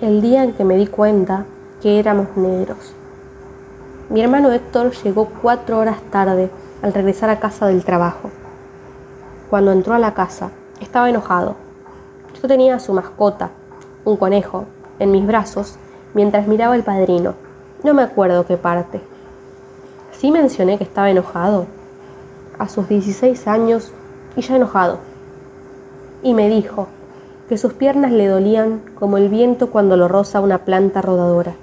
el día en que me di cuenta que éramos negros. Mi hermano Héctor llegó cuatro horas tarde al regresar a casa del trabajo. Cuando entró a la casa, estaba enojado. Yo tenía a su mascota, un conejo, en mis brazos mientras miraba el padrino. No me acuerdo qué parte. Sí mencioné que estaba enojado. A sus 16 años y ya enojado. Y me dijo que sus piernas le dolían como el viento cuando lo roza una planta rodadora.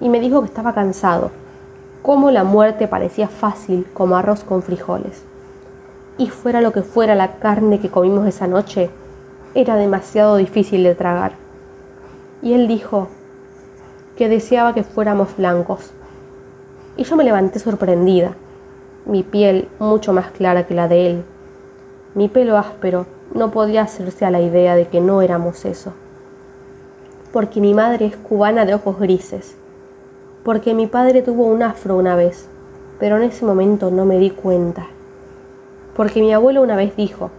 Y me dijo que estaba cansado, como la muerte parecía fácil como arroz con frijoles. Y fuera lo que fuera la carne que comimos esa noche, era demasiado difícil de tragar. Y él dijo que deseaba que fuéramos blancos. Y yo me levanté sorprendida, mi piel mucho más clara que la de él. Mi pelo áspero no podía hacerse a la idea de que no éramos eso. Porque mi madre es cubana de ojos grises. Porque mi padre tuvo un afro una vez, pero en ese momento no me di cuenta. Porque mi abuelo una vez dijo,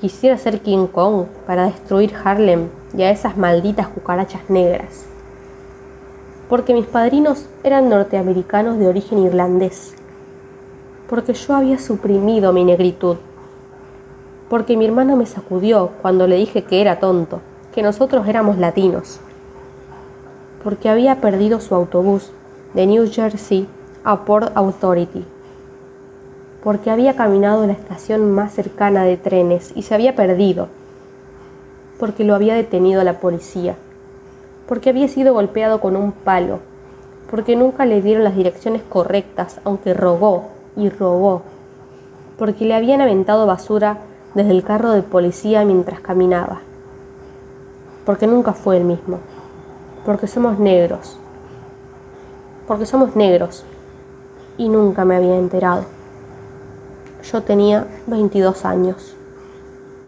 quisiera ser King Kong para destruir Harlem y a esas malditas cucarachas negras porque mis padrinos eran norteamericanos de origen irlandés, porque yo había suprimido mi negritud, porque mi hermano me sacudió cuando le dije que era tonto, que nosotros éramos latinos, porque había perdido su autobús de New Jersey a Port Authority, porque había caminado a la estación más cercana de trenes y se había perdido, porque lo había detenido la policía. Porque había sido golpeado con un palo, porque nunca le dieron las direcciones correctas, aunque rogó y rogó, porque le habían aventado basura desde el carro de policía mientras caminaba, porque nunca fue el mismo, porque somos negros, porque somos negros, y nunca me había enterado. Yo tenía 22 años.